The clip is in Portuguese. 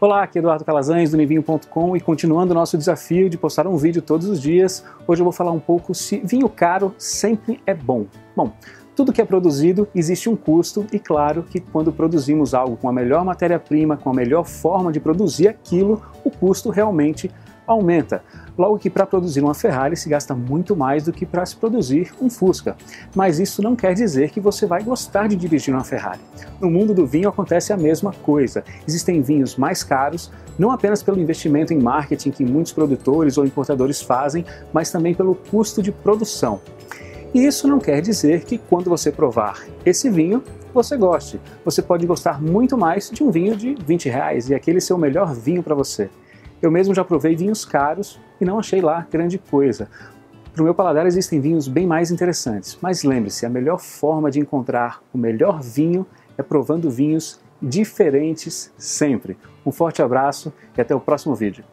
Olá, aqui é Eduardo Calazans do Nivinho.com e continuando o nosso desafio de postar um vídeo todos os dias, hoje eu vou falar um pouco se vinho caro sempre é bom. Bom, tudo que é produzido existe um custo e claro que quando produzimos algo com a melhor matéria-prima, com a melhor forma de produzir aquilo, o custo realmente aumenta. Logo que para produzir uma Ferrari se gasta muito mais do que para se produzir um Fusca. Mas isso não quer dizer que você vai gostar de dirigir uma Ferrari. No mundo do vinho acontece a mesma coisa. Existem vinhos mais caros, não apenas pelo investimento em marketing que muitos produtores ou importadores fazem, mas também pelo custo de produção. E isso não quer dizer que quando você provar esse vinho, você goste. Você pode gostar muito mais de um vinho de 20 reais e aquele ser o melhor vinho para você. Eu mesmo já provei vinhos caros e não achei lá grande coisa. Para o meu paladar existem vinhos bem mais interessantes, mas lembre-se, a melhor forma de encontrar o melhor vinho é provando vinhos diferentes sempre. Um forte abraço e até o próximo vídeo.